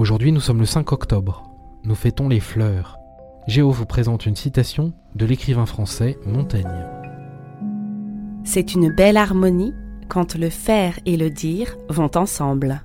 Aujourd'hui, nous sommes le 5 octobre. Nous fêtons les fleurs. Géo vous présente une citation de l'écrivain français Montaigne. C'est une belle harmonie quand le faire et le dire vont ensemble.